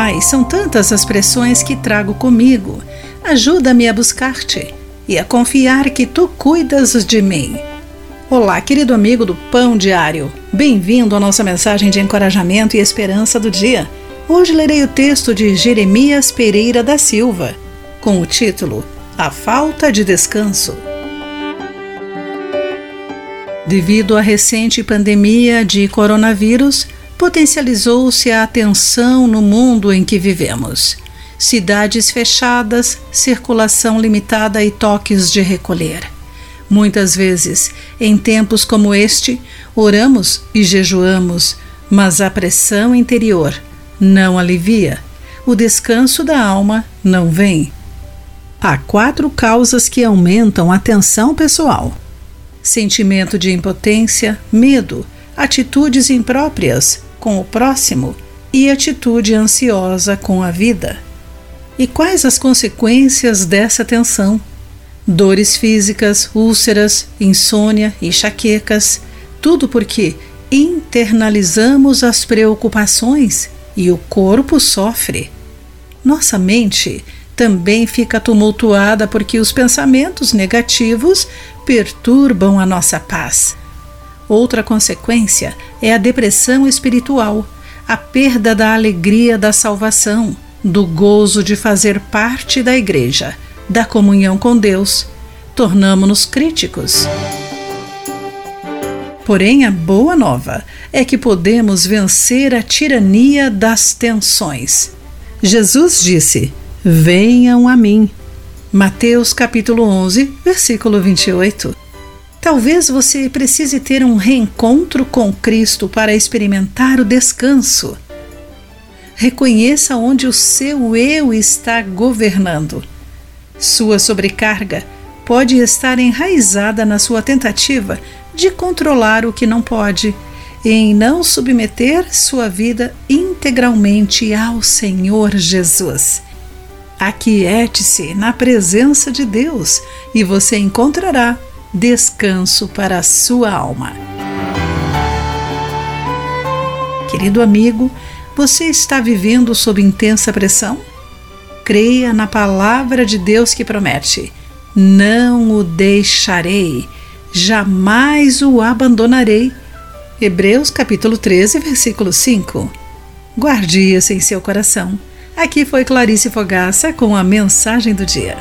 Pai, são tantas as pressões que trago comigo. Ajuda-me a buscar-te e a confiar que tu cuidas de mim. Olá, querido amigo do Pão Diário. Bem-vindo à nossa mensagem de encorajamento e esperança do dia. Hoje lerei o texto de Jeremias Pereira da Silva, com o título A Falta de Descanso. Devido à recente pandemia de coronavírus, potencializou-se a tensão no mundo em que vivemos. Cidades fechadas, circulação limitada e toques de recolher. Muitas vezes, em tempos como este, oramos e jejuamos, mas a pressão interior não alivia. O descanso da alma não vem. Há quatro causas que aumentam a tensão pessoal: sentimento de impotência, medo, atitudes impróprias, com o próximo e atitude ansiosa com a vida. E quais as consequências dessa tensão? Dores físicas, úlceras, insônia, enxaquecas, tudo porque internalizamos as preocupações e o corpo sofre. Nossa mente também fica tumultuada porque os pensamentos negativos perturbam a nossa paz. Outra consequência é a depressão espiritual, a perda da alegria da salvação, do gozo de fazer parte da igreja, da comunhão com Deus. Tornamos-nos críticos. Porém, a boa nova é que podemos vencer a tirania das tensões. Jesus disse: Venham a mim. Mateus capítulo 11, versículo 28. Talvez você precise ter um reencontro com Cristo para experimentar o descanso. Reconheça onde o seu eu está governando. Sua sobrecarga pode estar enraizada na sua tentativa de controlar o que não pode, em não submeter sua vida integralmente ao Senhor Jesus. Aquiete-se na presença de Deus e você encontrará descanso para a sua alma. Querido amigo, você está vivendo sob intensa pressão? Creia na palavra de Deus que promete: Não o deixarei, jamais o abandonarei. Hebreus capítulo 13, versículo 5. Guarde isso em seu coração. Aqui foi Clarice Fogaça com a mensagem do dia.